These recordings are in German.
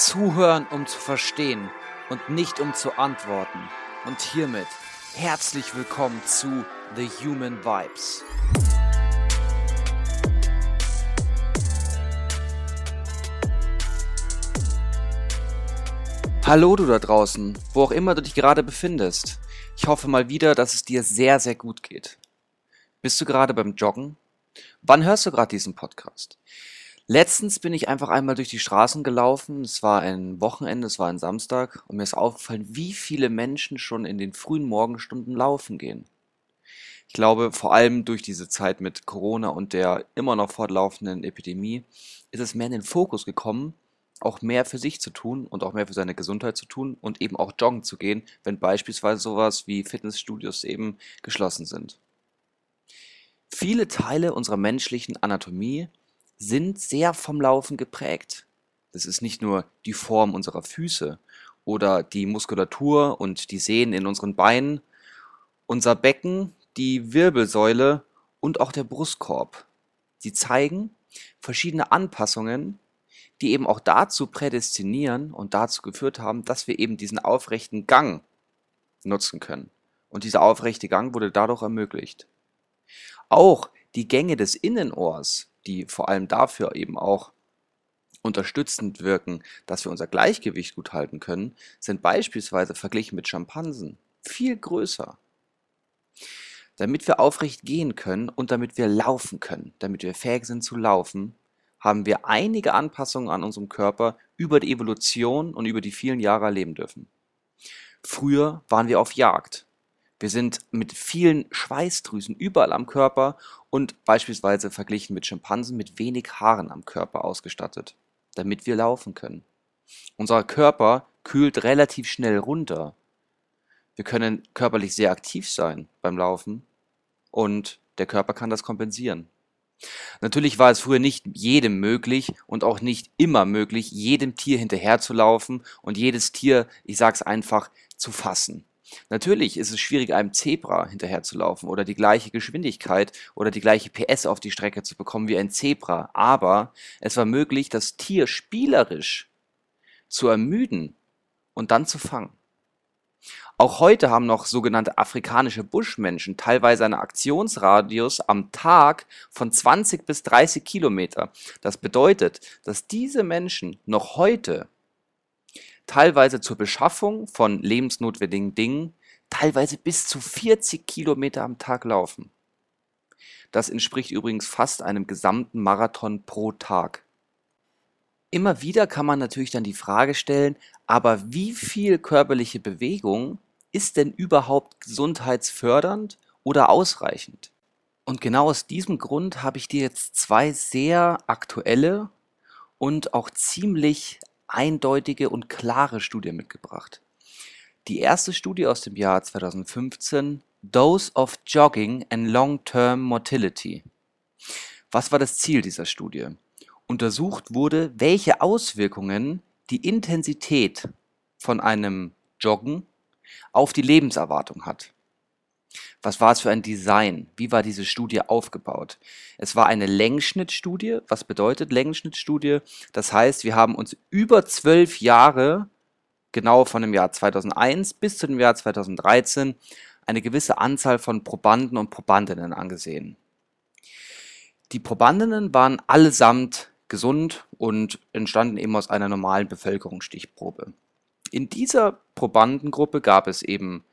Zuhören, um zu verstehen und nicht um zu antworten. Und hiermit herzlich willkommen zu The Human Vibes. Hallo du da draußen, wo auch immer du dich gerade befindest. Ich hoffe mal wieder, dass es dir sehr, sehr gut geht. Bist du gerade beim Joggen? Wann hörst du gerade diesen Podcast? Letztens bin ich einfach einmal durch die Straßen gelaufen. Es war ein Wochenende, es war ein Samstag und mir ist aufgefallen, wie viele Menschen schon in den frühen Morgenstunden laufen gehen. Ich glaube, vor allem durch diese Zeit mit Corona und der immer noch fortlaufenden Epidemie ist es mehr in den Fokus gekommen, auch mehr für sich zu tun und auch mehr für seine Gesundheit zu tun und eben auch joggen zu gehen, wenn beispielsweise sowas wie Fitnessstudios eben geschlossen sind. Viele Teile unserer menschlichen Anatomie sind sehr vom Laufen geprägt. Das ist nicht nur die Form unserer Füße oder die Muskulatur und die Sehnen in unseren Beinen, unser Becken, die Wirbelsäule und auch der Brustkorb. Sie zeigen verschiedene Anpassungen, die eben auch dazu prädestinieren und dazu geführt haben, dass wir eben diesen aufrechten Gang nutzen können. Und dieser aufrechte Gang wurde dadurch ermöglicht. Auch die Gänge des Innenohrs, die vor allem dafür eben auch unterstützend wirken, dass wir unser Gleichgewicht gut halten können, sind beispielsweise verglichen mit Schimpansen viel größer. Damit wir aufrecht gehen können und damit wir laufen können, damit wir fähig sind zu laufen, haben wir einige Anpassungen an unserem Körper über die Evolution und über die vielen Jahre erleben dürfen. Früher waren wir auf Jagd. Wir sind mit vielen Schweißdrüsen überall am Körper und beispielsweise verglichen mit Schimpansen mit wenig Haaren am Körper ausgestattet, damit wir laufen können. Unser Körper kühlt relativ schnell runter. Wir können körperlich sehr aktiv sein beim Laufen und der Körper kann das kompensieren. Natürlich war es früher nicht jedem möglich und auch nicht immer möglich, jedem Tier hinterherzulaufen und jedes Tier, ich sag's einfach, zu fassen. Natürlich ist es schwierig, einem Zebra hinterherzulaufen oder die gleiche Geschwindigkeit oder die gleiche PS auf die Strecke zu bekommen wie ein Zebra, aber es war möglich, das Tier spielerisch zu ermüden und dann zu fangen. Auch heute haben noch sogenannte afrikanische Buschmenschen teilweise einen Aktionsradius am Tag von 20 bis 30 Kilometer. Das bedeutet, dass diese Menschen noch heute teilweise zur Beschaffung von lebensnotwendigen Dingen teilweise bis zu 40 Kilometer am Tag laufen. Das entspricht übrigens fast einem gesamten Marathon pro Tag. Immer wieder kann man natürlich dann die Frage stellen, aber wie viel körperliche Bewegung ist denn überhaupt gesundheitsfördernd oder ausreichend? Und genau aus diesem Grund habe ich dir jetzt zwei sehr aktuelle und auch ziemlich eindeutige und klare Studien mitgebracht. Die erste Studie aus dem Jahr 2015, Dose of Jogging and Long-Term Motility. Was war das Ziel dieser Studie? Untersucht wurde, welche Auswirkungen die Intensität von einem Joggen auf die Lebenserwartung hat. Was war es für ein Design? Wie war diese Studie aufgebaut? Es war eine Längsschnittstudie. Was bedeutet Längsschnittstudie? Das heißt, wir haben uns über zwölf Jahre, genau von dem Jahr 2001 bis zu dem Jahr 2013, eine gewisse Anzahl von Probanden und Probandinnen angesehen. Die Probandinnen waren allesamt gesund und entstanden eben aus einer normalen Bevölkerungsstichprobe. In dieser Probandengruppe gab es eben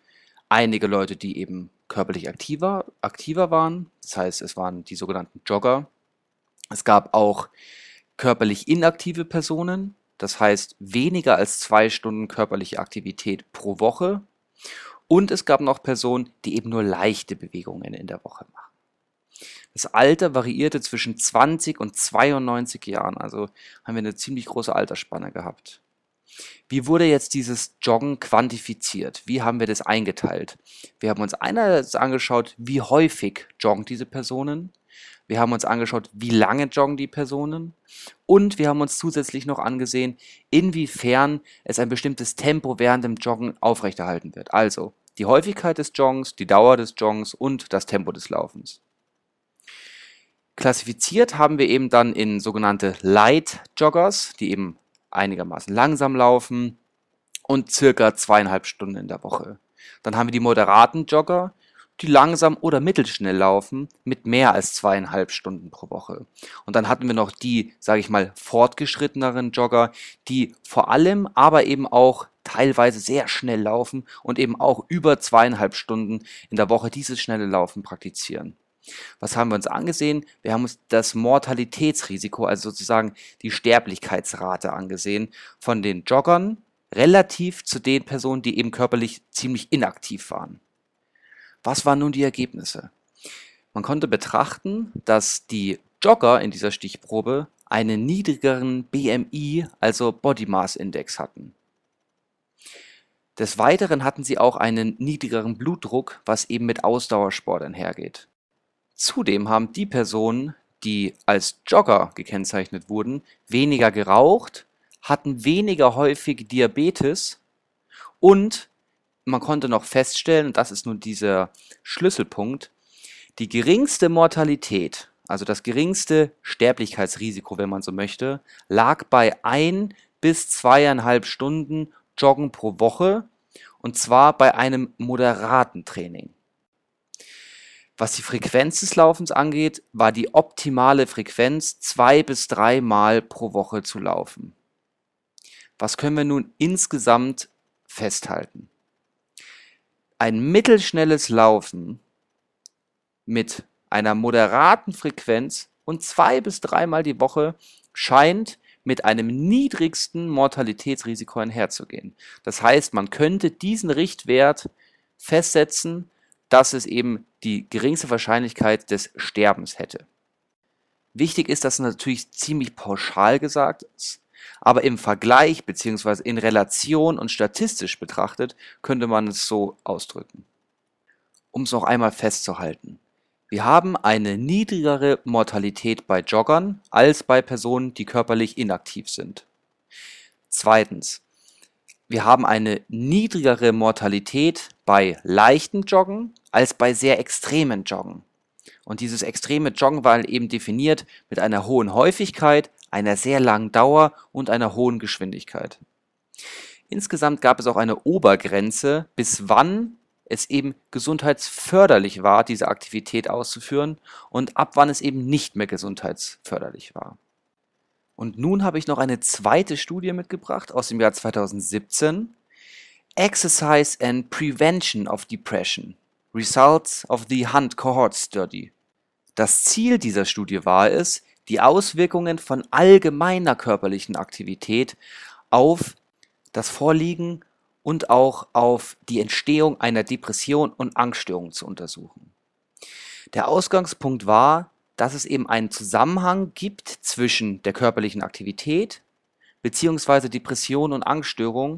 einige Leute, die eben körperlich aktiver, aktiver waren. Das heißt, es waren die sogenannten Jogger. Es gab auch körperlich inaktive Personen. Das heißt, weniger als zwei Stunden körperliche Aktivität pro Woche. Und es gab noch Personen, die eben nur leichte Bewegungen in der Woche machen. Das Alter variierte zwischen 20 und 92 Jahren, also haben wir eine ziemlich große Altersspanne gehabt. Wie wurde jetzt dieses Joggen quantifiziert? Wie haben wir das eingeteilt? Wir haben uns einerseits angeschaut, wie häufig joggen diese Personen. Wir haben uns angeschaut, wie lange joggen die Personen. Und wir haben uns zusätzlich noch angesehen, inwiefern es ein bestimmtes Tempo während dem Joggen aufrechterhalten wird. Also die Häufigkeit des Joggens, die Dauer des Joggens und das Tempo des Laufens. Klassifiziert haben wir eben dann in sogenannte Light Joggers, die eben einigermaßen langsam laufen und circa zweieinhalb Stunden in der Woche. Dann haben wir die moderaten Jogger, die langsam oder mittelschnell laufen mit mehr als zweieinhalb Stunden pro Woche. Und dann hatten wir noch die, sage ich mal, fortgeschritteneren Jogger, die vor allem, aber eben auch teilweise sehr schnell laufen und eben auch über zweieinhalb Stunden in der Woche dieses schnelle Laufen praktizieren. Was haben wir uns angesehen? Wir haben uns das Mortalitätsrisiko, also sozusagen die Sterblichkeitsrate angesehen von den Joggern relativ zu den Personen, die eben körperlich ziemlich inaktiv waren. Was waren nun die Ergebnisse? Man konnte betrachten, dass die Jogger in dieser Stichprobe einen niedrigeren BMI, also Body Mass Index hatten. Des Weiteren hatten sie auch einen niedrigeren Blutdruck, was eben mit Ausdauersport einhergeht. Zudem haben die Personen, die als Jogger gekennzeichnet wurden, weniger geraucht, hatten weniger häufig Diabetes und man konnte noch feststellen, und das ist nun dieser Schlüsselpunkt, die geringste Mortalität, also das geringste Sterblichkeitsrisiko, wenn man so möchte, lag bei ein bis zweieinhalb Stunden Joggen pro Woche und zwar bei einem moderaten Training. Was die Frequenz des Laufens angeht, war die optimale Frequenz zwei bis dreimal pro Woche zu laufen. Was können wir nun insgesamt festhalten? Ein mittelschnelles Laufen mit einer moderaten Frequenz und zwei bis dreimal die Woche scheint mit einem niedrigsten Mortalitätsrisiko einherzugehen. Das heißt, man könnte diesen Richtwert festsetzen, dass es eben die geringste Wahrscheinlichkeit des Sterbens hätte. Wichtig ist, dass es natürlich ziemlich pauschal gesagt ist. Aber im Vergleich bzw. in Relation und statistisch betrachtet könnte man es so ausdrücken. Um es noch einmal festzuhalten. Wir haben eine niedrigere Mortalität bei Joggern als bei Personen, die körperlich inaktiv sind. Zweitens. Wir haben eine niedrigere Mortalität bei leichten Joggen als bei sehr extremen Joggen. Und dieses extreme Joggen war eben definiert mit einer hohen Häufigkeit, einer sehr langen Dauer und einer hohen Geschwindigkeit. Insgesamt gab es auch eine Obergrenze, bis wann es eben gesundheitsförderlich war, diese Aktivität auszuführen und ab wann es eben nicht mehr gesundheitsförderlich war. Und nun habe ich noch eine zweite Studie mitgebracht aus dem Jahr 2017. Exercise and Prevention of Depression. Results of the Hunt Cohort Study. Das Ziel dieser Studie war es, die Auswirkungen von allgemeiner körperlichen Aktivität auf das Vorliegen und auch auf die Entstehung einer Depression und Angststörung zu untersuchen. Der Ausgangspunkt war, dass es eben einen Zusammenhang gibt zwischen der körperlichen Aktivität bzw. Depression und Angststörung,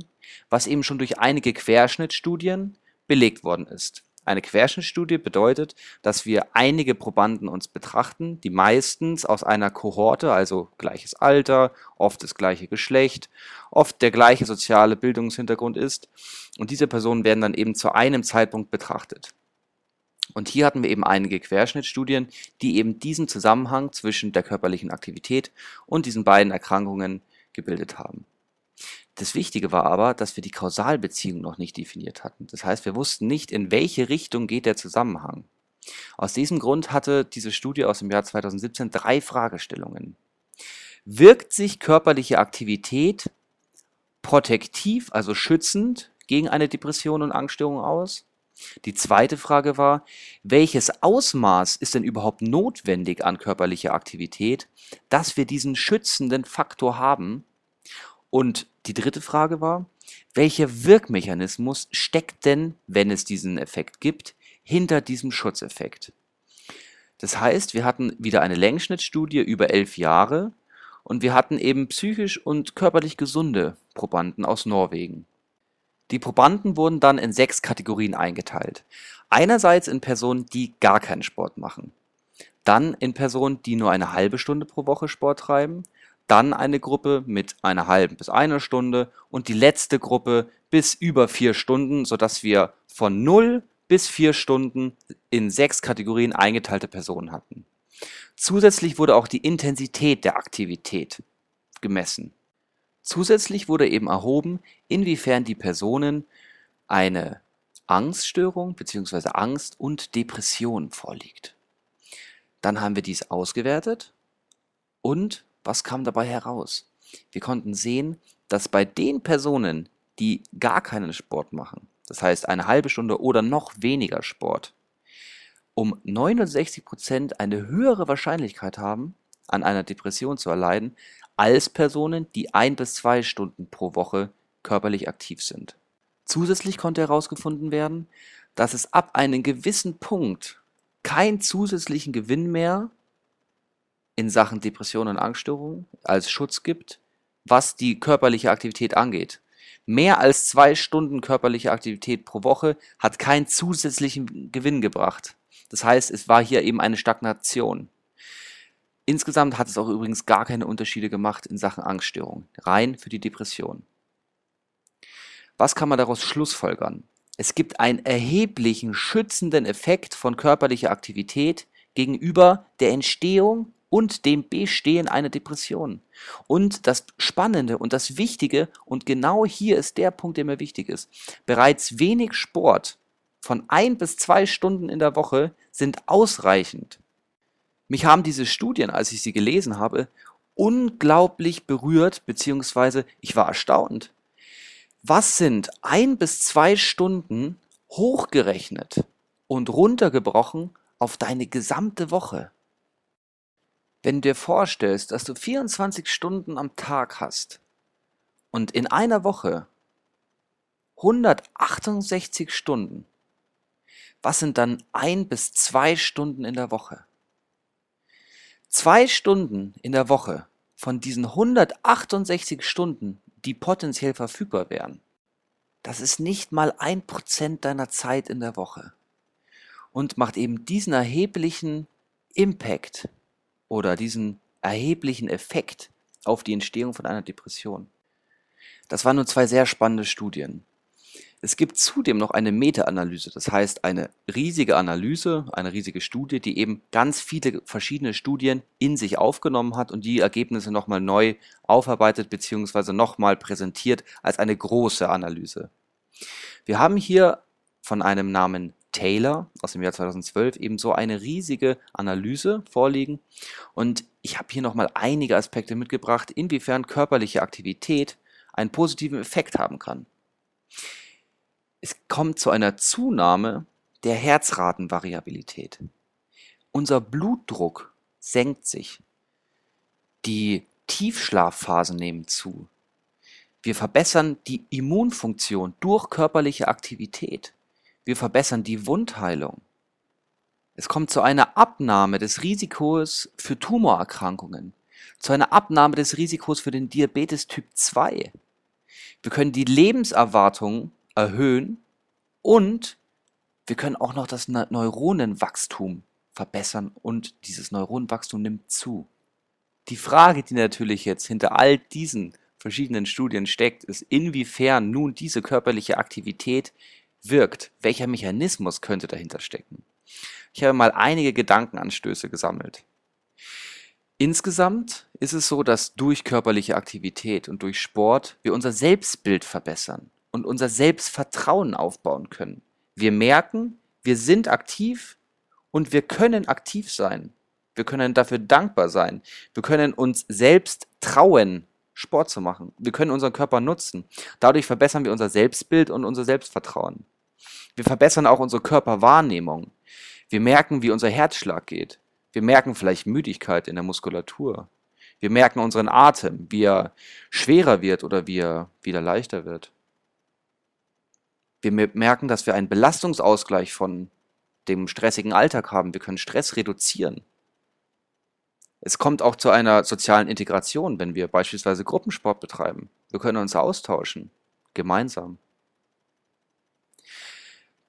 was eben schon durch einige Querschnittstudien belegt worden ist. Eine Querschnittstudie bedeutet, dass wir einige Probanden uns betrachten, die meistens aus einer Kohorte, also gleiches Alter, oft das gleiche Geschlecht, oft der gleiche soziale Bildungshintergrund ist. Und diese Personen werden dann eben zu einem Zeitpunkt betrachtet. Und hier hatten wir eben einige Querschnittstudien, die eben diesen Zusammenhang zwischen der körperlichen Aktivität und diesen beiden Erkrankungen gebildet haben. Das Wichtige war aber, dass wir die Kausalbeziehung noch nicht definiert hatten. Das heißt, wir wussten nicht, in welche Richtung geht der Zusammenhang. Aus diesem Grund hatte diese Studie aus dem Jahr 2017 drei Fragestellungen. Wirkt sich körperliche Aktivität protektiv, also schützend gegen eine Depression und Angststörung aus? Die zweite Frage war, welches Ausmaß ist denn überhaupt notwendig an körperlicher Aktivität, dass wir diesen schützenden Faktor haben? Und die dritte Frage war, welcher Wirkmechanismus steckt denn, wenn es diesen Effekt gibt, hinter diesem Schutzeffekt? Das heißt, wir hatten wieder eine Längsschnittstudie über elf Jahre und wir hatten eben psychisch und körperlich gesunde Probanden aus Norwegen. Die Probanden wurden dann in sechs Kategorien eingeteilt. Einerseits in Personen, die gar keinen Sport machen. Dann in Personen, die nur eine halbe Stunde pro Woche Sport treiben dann eine Gruppe mit einer halben bis einer Stunde und die letzte Gruppe bis über vier Stunden, sodass wir von 0 bis vier Stunden in sechs Kategorien eingeteilte Personen hatten. Zusätzlich wurde auch die Intensität der Aktivität gemessen. Zusätzlich wurde eben erhoben, inwiefern die Personen eine Angststörung bzw. Angst und Depression vorliegt. Dann haben wir dies ausgewertet und was kam dabei heraus? Wir konnten sehen, dass bei den Personen, die gar keinen Sport machen, das heißt eine halbe Stunde oder noch weniger Sport, um 69 Prozent eine höhere Wahrscheinlichkeit haben, an einer Depression zu erleiden, als Personen, die ein bis zwei Stunden pro Woche körperlich aktiv sind. Zusätzlich konnte herausgefunden werden, dass es ab einem gewissen Punkt keinen zusätzlichen Gewinn mehr in Sachen Depression und Angststörung als Schutz gibt, was die körperliche Aktivität angeht. Mehr als zwei Stunden körperliche Aktivität pro Woche hat keinen zusätzlichen Gewinn gebracht. Das heißt, es war hier eben eine Stagnation. Insgesamt hat es auch übrigens gar keine Unterschiede gemacht in Sachen Angststörung, rein für die Depression. Was kann man daraus schlussfolgern? Es gibt einen erheblichen schützenden Effekt von körperlicher Aktivität gegenüber der Entstehung und dem Bestehen einer Depression. Und das Spannende und das Wichtige, und genau hier ist der Punkt, der mir wichtig ist, bereits wenig Sport von ein bis zwei Stunden in der Woche sind ausreichend. Mich haben diese Studien, als ich sie gelesen habe, unglaublich berührt, beziehungsweise ich war erstaunt. Was sind ein bis zwei Stunden hochgerechnet und runtergebrochen auf deine gesamte Woche? Wenn du dir vorstellst, dass du 24 Stunden am Tag hast und in einer Woche 168 Stunden, was sind dann ein bis zwei Stunden in der Woche? Zwei Stunden in der Woche von diesen 168 Stunden die potenziell verfügbar wären, das ist nicht mal ein Prozent deiner Zeit in der Woche und macht eben diesen erheblichen Impact oder diesen erheblichen Effekt auf die Entstehung von einer Depression. Das waren nur zwei sehr spannende Studien. Es gibt zudem noch eine Meta-Analyse, das heißt eine riesige Analyse, eine riesige Studie, die eben ganz viele verschiedene Studien in sich aufgenommen hat und die Ergebnisse nochmal neu aufarbeitet bzw. nochmal präsentiert als eine große Analyse. Wir haben hier von einem Namen Taylor aus dem Jahr 2012 eben so eine riesige Analyse vorliegen und ich habe hier nochmal einige Aspekte mitgebracht, inwiefern körperliche Aktivität einen positiven Effekt haben kann es kommt zu einer Zunahme der Herzratenvariabilität. Unser Blutdruck senkt sich. Die Tiefschlafphasen nehmen zu. Wir verbessern die Immunfunktion durch körperliche Aktivität. Wir verbessern die Wundheilung. Es kommt zu einer Abnahme des Risikos für Tumorerkrankungen, zu einer Abnahme des Risikos für den Diabetes Typ 2. Wir können die Lebenserwartung erhöhen und wir können auch noch das Neuronenwachstum verbessern und dieses Neuronenwachstum nimmt zu. Die Frage, die natürlich jetzt hinter all diesen verschiedenen Studien steckt, ist, inwiefern nun diese körperliche Aktivität wirkt. Welcher Mechanismus könnte dahinter stecken? Ich habe mal einige Gedankenanstöße gesammelt. Insgesamt ist es so, dass durch körperliche Aktivität und durch Sport wir unser Selbstbild verbessern und unser Selbstvertrauen aufbauen können. Wir merken, wir sind aktiv und wir können aktiv sein. Wir können dafür dankbar sein. Wir können uns selbst trauen, Sport zu machen. Wir können unseren Körper nutzen. Dadurch verbessern wir unser Selbstbild und unser Selbstvertrauen. Wir verbessern auch unsere Körperwahrnehmung. Wir merken, wie unser Herzschlag geht. Wir merken vielleicht Müdigkeit in der Muskulatur. Wir merken unseren Atem, wie er schwerer wird oder wie er wieder leichter wird. Wir merken, dass wir einen Belastungsausgleich von dem stressigen Alltag haben. Wir können Stress reduzieren. Es kommt auch zu einer sozialen Integration, wenn wir beispielsweise Gruppensport betreiben. Wir können uns austauschen, gemeinsam.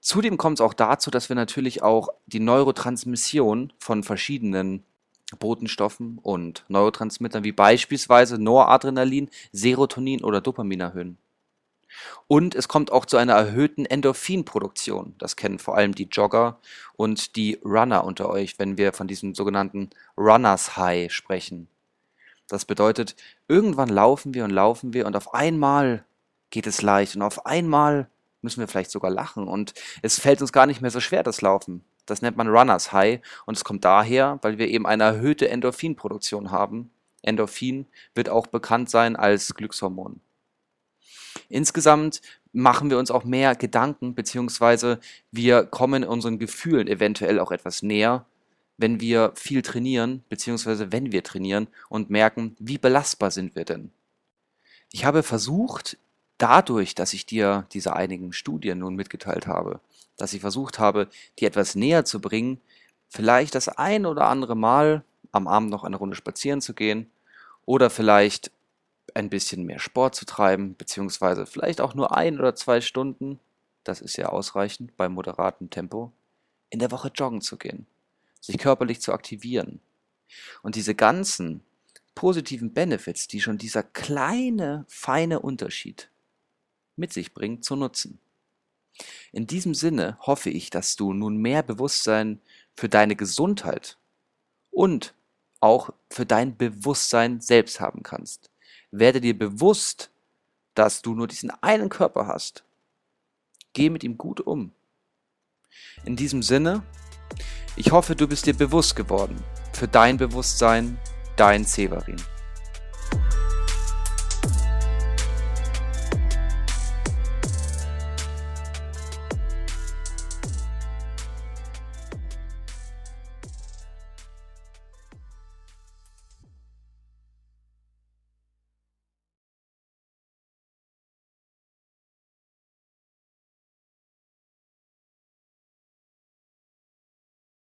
Zudem kommt es auch dazu, dass wir natürlich auch die Neurotransmission von verschiedenen Botenstoffen und Neurotransmittern wie beispielsweise Noradrenalin, Serotonin oder Dopamin erhöhen. Und es kommt auch zu einer erhöhten Endorphinproduktion. Das kennen vor allem die Jogger und die Runner unter euch, wenn wir von diesem sogenannten Runners High sprechen. Das bedeutet, irgendwann laufen wir und laufen wir und auf einmal geht es leicht und auf einmal müssen wir vielleicht sogar lachen und es fällt uns gar nicht mehr so schwer, das Laufen. Das nennt man Runners High und es kommt daher, weil wir eben eine erhöhte Endorphinproduktion haben. Endorphin wird auch bekannt sein als Glückshormon. Insgesamt machen wir uns auch mehr Gedanken, beziehungsweise wir kommen unseren Gefühlen eventuell auch etwas näher, wenn wir viel trainieren, beziehungsweise wenn wir trainieren und merken, wie belastbar sind wir denn. Ich habe versucht, dadurch, dass ich dir diese einigen Studien nun mitgeteilt habe, dass ich versucht habe, dir etwas näher zu bringen, vielleicht das ein oder andere Mal am Abend noch eine Runde spazieren zu gehen oder vielleicht ein bisschen mehr Sport zu treiben, beziehungsweise vielleicht auch nur ein oder zwei Stunden, das ist ja ausreichend bei moderatem Tempo, in der Woche joggen zu gehen, sich körperlich zu aktivieren. Und diese ganzen positiven Benefits, die schon dieser kleine, feine Unterschied mit sich bringt, zu nutzen. In diesem Sinne hoffe ich, dass du nun mehr Bewusstsein für deine Gesundheit und auch für dein Bewusstsein selbst haben kannst. Werde dir bewusst, dass du nur diesen einen Körper hast. Geh mit ihm gut um. In diesem Sinne, ich hoffe, du bist dir bewusst geworden für dein Bewusstsein, dein Severin.